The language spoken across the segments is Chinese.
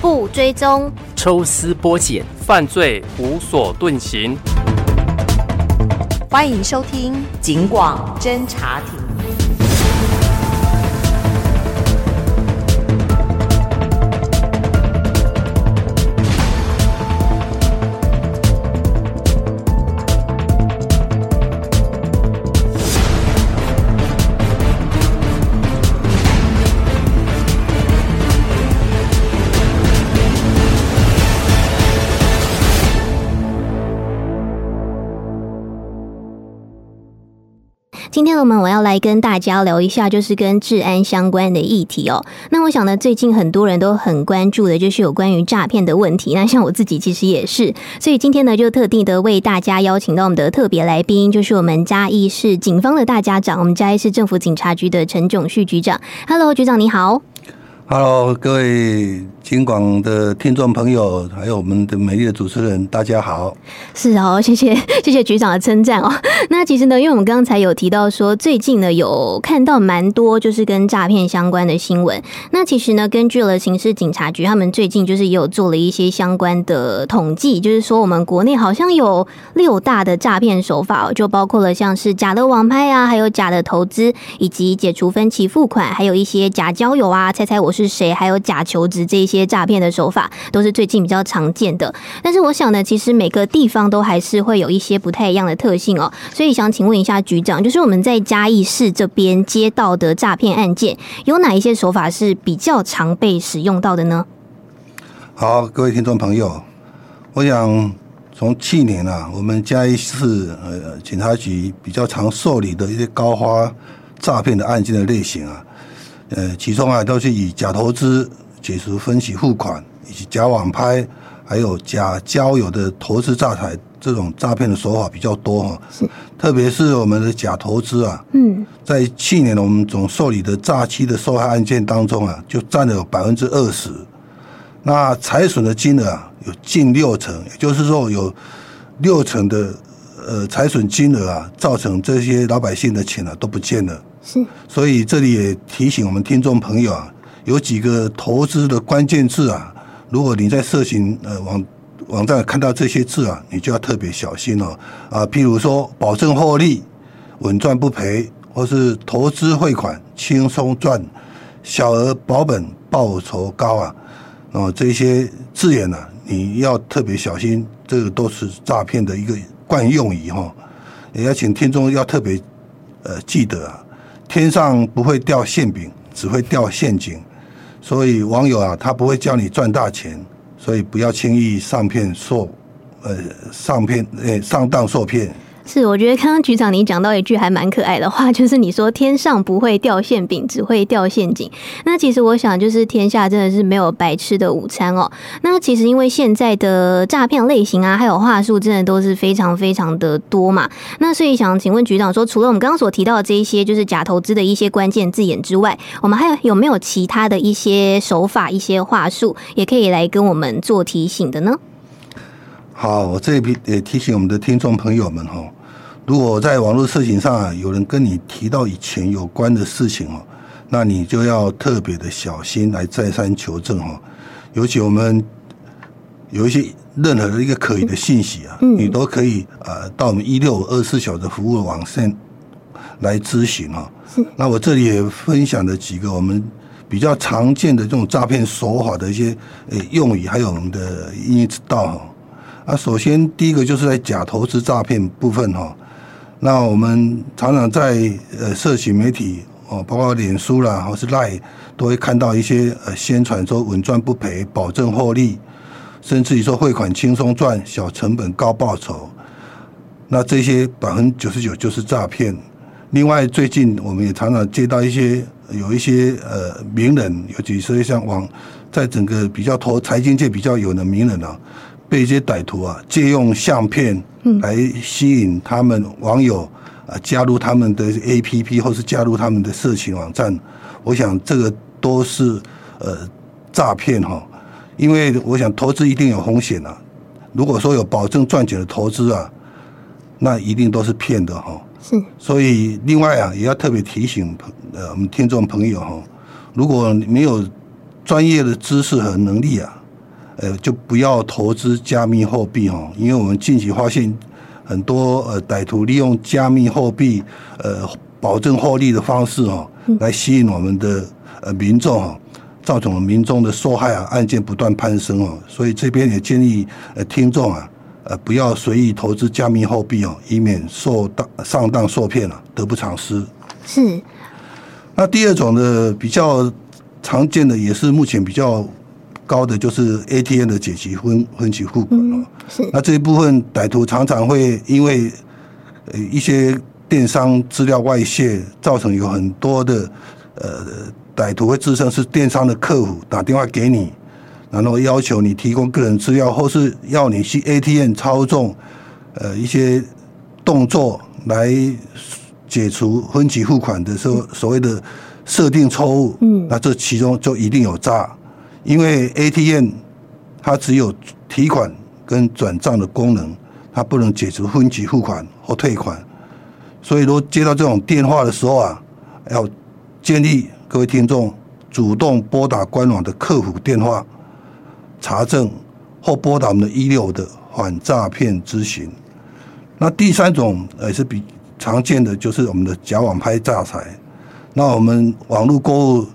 步追踪，抽丝剥茧，犯罪无所遁形。欢迎收听《警广侦查庭》。今天我们我要来跟大家聊一下，就是跟治安相关的议题哦。那我想呢，最近很多人都很关注的，就是有关于诈骗的问题。那像我自己其实也是，所以今天呢，就特地的为大家邀请到我们的特别来宾，就是我们嘉义市警方的大家长，我们嘉义市政府警察局的陈炯旭局长。Hello，局长你好。Hello，各位警广的听众朋友，还有我们的美丽的主持人，大家好。是哦，谢谢谢谢局长的称赞哦。那其实呢，因为我们刚才有提到说，最近呢有看到蛮多就是跟诈骗相关的新闻。那其实呢，根据了刑事警察局，他们最近就是也有做了一些相关的统计，就是说我们国内好像有六大的诈骗手法，就包括了像是假的网拍啊，还有假的投资，以及解除分期付款，还有一些假交友啊，猜猜我是。是谁？还有假求职这些诈骗的手法，都是最近比较常见的。但是我想呢，其实每个地方都还是会有一些不太一样的特性哦。所以想请问一下局长，就是我们在嘉义市这边接到的诈骗案件，有哪一些手法是比较常被使用到的呢？好，各位听众朋友，我想从去年啊，我们嘉义市呃警察局比较常受理的一些高发诈骗的案件的类型啊。呃，其中啊，都是以假投资、解除分期付款，以及假网拍，还有假交友的投资诈财这种诈骗的手法比较多哈。是，特别是我们的假投资啊，嗯，在去年我们总受理的诈欺的受害案件当中啊，就占了有百分之二十。那财损的金额啊，有近六成，也就是说有六成的呃财损金额啊，造成这些老百姓的钱啊都不见了。是，所以这里也提醒我们听众朋友啊，有几个投资的关键字啊，如果你在社群呃网网站看到这些字啊，你就要特别小心哦啊，譬如说保证获利、稳赚不赔，或是投资汇款轻松赚、小额保本报酬高啊，哦这些字眼呢、啊，你要特别小心，这个都是诈骗的一个惯用语哈，也要请听众要特别呃记得啊。天上不会掉馅饼，只会掉陷阱。所以网友啊，他不会叫你赚大钱，所以不要轻易上骗受，呃，上骗，呃，上当受骗。是，我觉得刚刚局长你讲到一句还蛮可爱的话，就是你说天上不会掉馅饼，只会掉陷阱。那其实我想，就是天下真的是没有白吃的午餐哦。那其实因为现在的诈骗类型啊，还有话术，真的都是非常非常的多嘛。那所以想请问局长说，除了我们刚刚所提到的这一些，就是假投资的一些关键字眼之外，我们还有有没有其他的一些手法、一些话术，也可以来跟我们做提醒的呢？好，我这边也提醒我们的听众朋友们哈。如果在网络事情上啊，有人跟你提到以前有关的事情哦，那你就要特别的小心来再三求证哈。尤其我们有一些任何的一个可疑的信息啊，你都可以呃到我们一六五二十四小时服务的网线来咨询哈。那我这里也分享了几个我们比较常见的这种诈骗手法的一些呃用语，还有我们的因应之道哈。啊，首先第一个就是在假投资诈骗部分哈。那我们常常在呃社群媒体哦，包括脸书啦，或是 Line，都会看到一些呃宣传说稳赚不赔、保证获利，甚至于说汇款轻松赚、小成本高报酬。那这些百分之九十九就是诈骗。另外，最近我们也常常接到一些有一些呃名人，尤其是像往，在整个比较投财经界比较有的名人啊。被一些歹徒啊借用相片来吸引他们网友啊加入他们的 APP 或是加入他们的色情网站，我想这个都是呃诈骗哈，因为我想投资一定有风险啊。如果说有保证赚钱的投资啊，那一定都是骗的哈。是，所以另外啊也要特别提醒呃我们听众朋友哈，如果没有专业的知识和能力啊。呃，就不要投资加密货币哦，因为我们近期发现很多呃歹徒利用加密货币呃保证获利的方式哦，来吸引我们的呃民众哦，造成了民众的受害啊，案件不断攀升哦，所以这边也建议呃听众啊，呃不要随意投资加密货币哦，以免受当上当受骗了，得不偿失。是。那第二种的比较常见的，也是目前比较。高的就是 ATM 的解期分分期付款了，是。那这一部分歹徒常常会因为呃一些电商资料外泄，造成有很多的呃歹徒会自称是电商的客户打电话给你，然后要求你提供个人资料，或是要你去 ATM 操纵呃一些动作来解除分期付款的时候所谓的设定错误，嗯，那这其中就一定有诈。因为 ATM 它只有提款跟转账的功能，它不能解除分期付款或退款。所以，如果接到这种电话的时候啊，要建议各位听众主动拨打官网的客服电话查证，或拨打我们的一六的反诈骗咨询。那第三种也是比常见的，就是我们的假网拍诈财。那我们网络购物。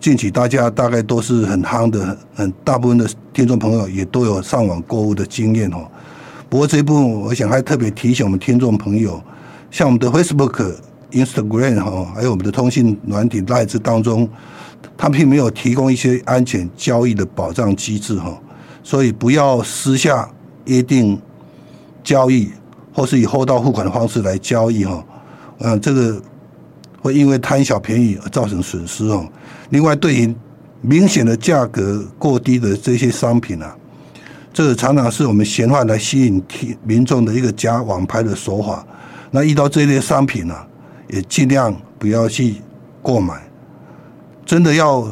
近期大家大概都是很夯的，很大部分的听众朋友也都有上网购物的经验哦。不过这一部分，我想还特别提醒我们听众朋友，像我们的 Facebook、Instagram 哈，还有我们的通信软体 l i e 当中，它并没有提供一些安全交易的保障机制哈，所以不要私下约定交易，或是以货到付款的方式来交易哈。嗯，这个。会因为贪小便宜而造成损失哦。另外，对于明显的价格过低的这些商品啊，这个常常是我们嫌犯来吸引听民众的一个假网拍的手法。那遇到这类商品啊，也尽量不要去购买。真的要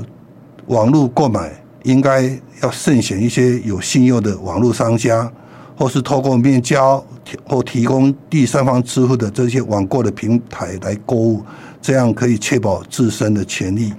网络购买，应该要慎选一些有信用的网络商家，或是透过面交或提供第三方支付的这些网购的平台来购物。这样可以确保自身的权益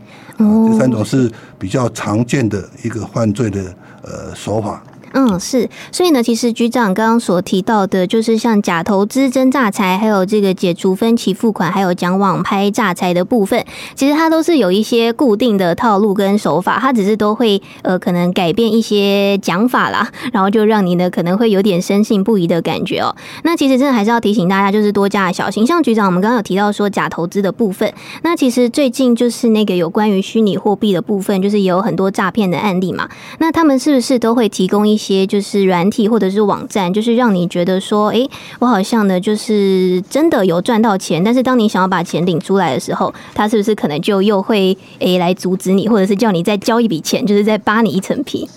第三种是比较常见的一个犯罪的呃手法。嗯，是，所以呢，其实局长刚刚所提到的，就是像假投资真诈财，还有这个解除分期付款，还有讲网拍诈财的部分，其实它都是有一些固定的套路跟手法，它只是都会呃可能改变一些讲法啦，然后就让你呢可能会有点深信不疑的感觉哦。那其实真的还是要提醒大家，就是多加小心。像局长，我们刚刚有提到说假投资的部分，那其实最近就是那个有关于虚拟货币的部分，就是也有很多诈骗的案例嘛。那他们是不是都会提供一些就是软体或者是网站，就是让你觉得说，哎，我好像呢，就是真的有赚到钱。但是当你想要把钱领出来的时候，他是不是可能就又会诶来阻止你，或者是叫你再交一笔钱，就是再扒你一层皮？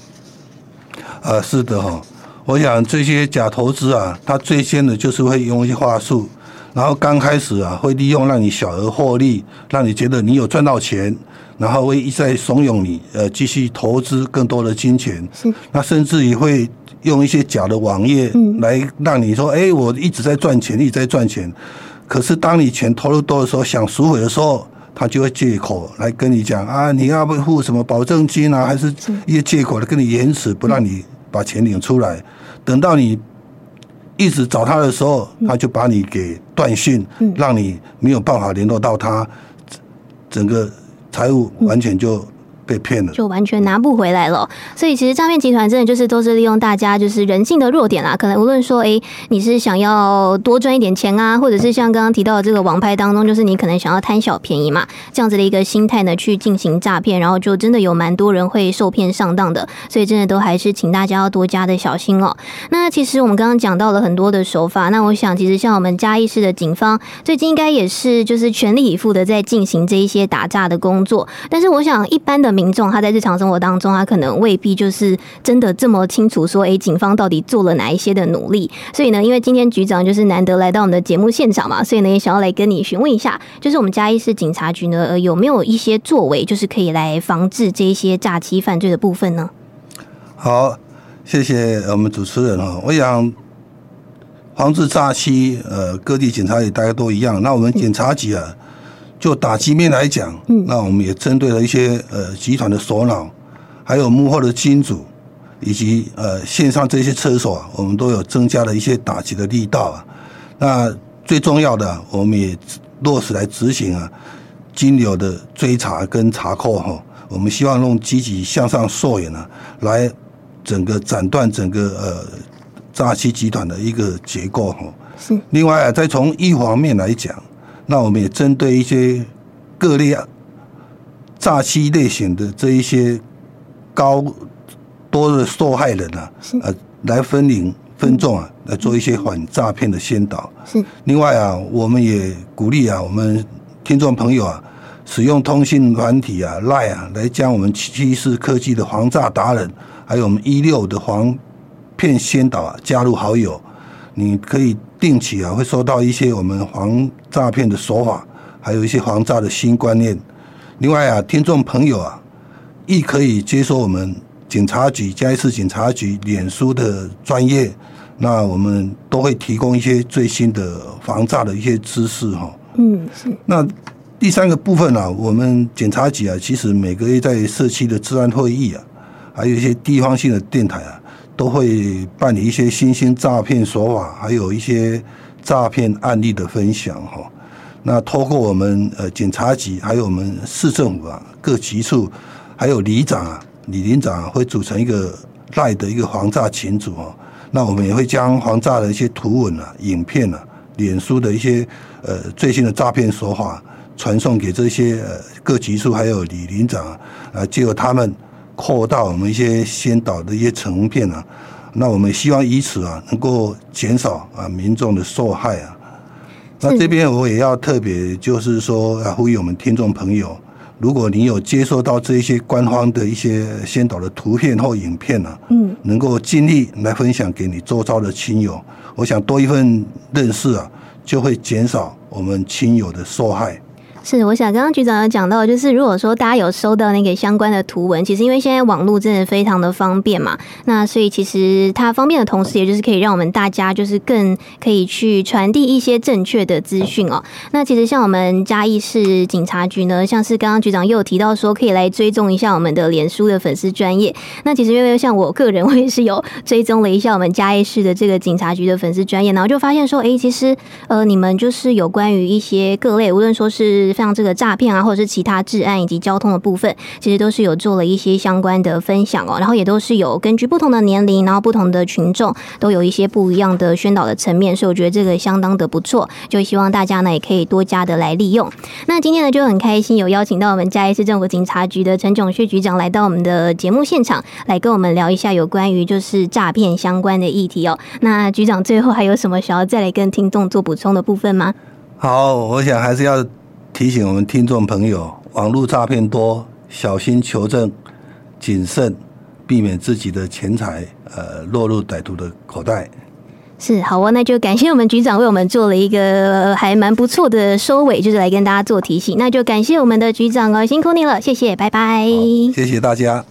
呃，是的哈，我想这些假投资啊，他最先的就是会用一些话术，然后刚开始啊，会利用让你小额获利，让你觉得你有赚到钱。然后会一再怂恿你，呃，继续投资更多的金钱。是。那甚至于会用一些假的网页来让你说，哎，我一直在赚钱，一直在赚钱。可是当你钱投入多的时候，想赎回的时候，他就会借口来跟你讲啊，你要不付什么保证金啊，还是一些借口来跟你延迟，不让你把钱领出来。等到你一直找他的时候，他就把你给断讯，让你没有办法联络到他，整个。财务完全就。被骗了，就完全拿不回来了。所以其实诈骗集团真的就是都是利用大家就是人性的弱点啦。可能无论说，哎，你是想要多赚一点钱啊，或者是像刚刚提到的这个王牌当中，就是你可能想要贪小便宜嘛，这样子的一个心态呢，去进行诈骗，然后就真的有蛮多人会受骗上当的。所以真的都还是请大家要多加的小心哦。那其实我们刚刚讲到了很多的手法，那我想其实像我们嘉义市的警方最近应该也是就是全力以赴的在进行这一些打诈的工作。但是我想一般的。民众他在日常生活当中，他可能未必就是真的这么清楚说，哎，警方到底做了哪一些的努力？所以呢，因为今天局长就是难得来到我们的节目现场嘛，所以呢，也想要来跟你询问一下，就是我们嘉义市警察局呢，呃有没有一些作为，就是可以来防治这一些诈欺犯罪的部分呢？好，谢谢我们主持人哈。我想防治诈欺，呃，各地警察也大家都一样。那我们警察局啊。就打击面来讲，那我们也针对了一些呃集团的首脑，还有幕后的金主，以及呃线上这些车手啊，我们都有增加了一些打击的力道啊。那最重要的，我们也落实来执行啊，金流的追查跟查扣哈。我们希望用积极向上溯源啊，来整个斩断整个呃诈欺集团的一个结构哈。是。另外啊，再从一方面来讲，那我们也针对一些各类诈欺类型的这一些高多的受害人啊，呃，来分领分众啊，来做一些反诈骗的宣导。是。另外啊，我们也鼓励啊，我们听众朋友啊，使用通信软体啊，LINE 啊，来将我们七四科技的防诈达人，还有我们一六的防骗宣导啊，加入好友。你可以定期啊，会收到一些我们防诈骗的手法，还有一些防诈的新观念。另外啊，听众朋友啊，亦可以接收我们。警察局嘉义市警察局脸书的专业，那我们都会提供一些最新的防诈的一些知识哈。嗯，是。那第三个部分呢、啊，我们警察局啊，其实每个月在社区的治安会议啊，还有一些地方性的电台啊，都会办理一些新兴诈骗手法，还有一些诈骗案例的分享哈。那透过我们呃警察局，还有我们市政府啊各局处，还有里长啊。李林长啊会组成一个赖的一个防诈群组哦，那我们也会将防诈的一些图文啊、影片啊、脸书的一些呃最新的诈骗手法传送给这些呃各局处还有李林长啊，借由他们扩大我们一些先导的一些成片啊，那我们希望以此啊能够减少啊民众的受害啊。那这边我也要特别就是说啊呼吁我们听众朋友。如果你有接收到这一些官方的一些先导的图片或影片呢，嗯，能够尽力来分享给你周遭的亲友，我想多一份认识啊，就会减少我们亲友的受害。是，我想刚刚局长有讲到，就是如果说大家有收到那个相关的图文，其实因为现在网络真的非常的方便嘛，那所以其实它方便的同时，也就是可以让我们大家就是更可以去传递一些正确的资讯哦。那其实像我们嘉义市警察局呢，像是刚刚局长又有提到说，可以来追踪一下我们的脸书的粉丝专业。那其实因为像我个人，我也是有追踪了一下我们嘉义市的这个警察局的粉丝专业，然后就发现说，哎，其实呃，你们就是有关于一些各类，无论说是像这个诈骗啊，或者是其他治安以及交通的部分，其实都是有做了一些相关的分享哦。然后也都是有根据不同的年龄，然后不同的群众，都有一些不一样的宣导的层面，所以我觉得这个相当的不错。就希望大家呢也可以多加的来利用。那今天呢就很开心有邀请到我们嘉义市政府警察局的陈炯旭局长来到我们的节目现场，来跟我们聊一下有关于就是诈骗相关的议题哦。那局长最后还有什么想要再来跟听众做补充的部分吗？好，我想还是要。提醒我们听众朋友，网络诈骗多，小心求证，谨慎，避免自己的钱财呃落入歹徒的口袋。是，好哦，那就感谢我们局长为我们做了一个还蛮不错的收尾，就是来跟大家做提醒。那就感谢我们的局长哦，辛苦你了，谢谢，拜拜。谢谢大家。